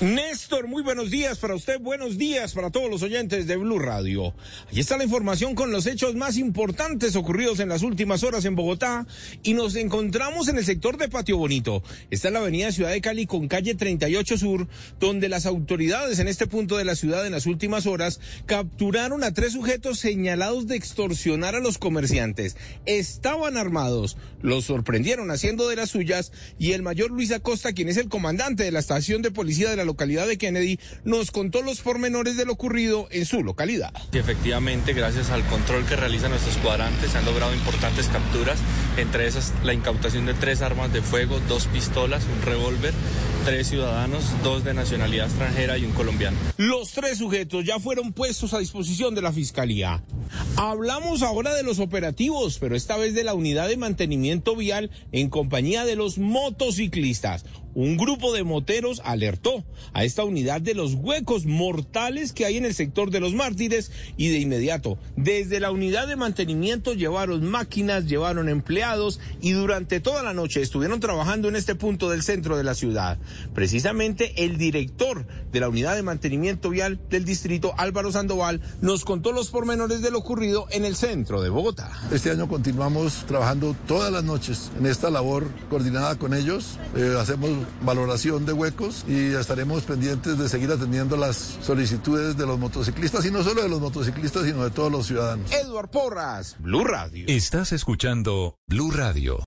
Néstor, muy buenos días para usted, buenos días para todos los oyentes de Blue Radio. Aquí está la información con los hechos más importantes ocurridos en las últimas horas en Bogotá y nos encontramos en el sector de Patio Bonito. Está en la avenida Ciudad de Cali con calle 38 Sur, donde las autoridades en este punto de la ciudad en las últimas horas capturaron a tres sujetos señalados de extorsionar a los comerciantes. Estaban armados, los sorprendieron haciendo de las suyas y el mayor Luis Acosta, quien es el comandante de la estación de policía de la localidad de Kennedy, nos contó los pormenores de lo ocurrido en su localidad. Y efectivamente, gracias al control que realizan nuestros cuadrantes, se han logrado importantes capturas, entre esas la incautación de tres armas de fuego, dos pistolas, un revólver, tres ciudadanos, dos de nacionalidad extranjera y un colombiano. Los tres sujetos ya fueron puestos a disposición de la Fiscalía. Hablamos ahora de los operativos, pero esta vez de la unidad de mantenimiento vial en compañía de los motociclistas un grupo de moteros alertó a esta unidad de los huecos mortales que hay en el sector de los mártires y de inmediato, desde la unidad de mantenimiento llevaron máquinas, llevaron empleados y durante toda la noche estuvieron trabajando en este punto del centro de la ciudad. Precisamente el director de la unidad de mantenimiento vial del distrito, Álvaro Sandoval, nos contó los pormenores de lo ocurrido en el centro de Bogotá. Este año continuamos trabajando todas las noches en esta labor coordinada con ellos. Eh, hacemos valoración de huecos y estaremos pendientes de seguir atendiendo las solicitudes de los motociclistas y no solo de los motociclistas, sino de todos los ciudadanos. Eduard Porras, Blue Radio. Estás escuchando Blue Radio.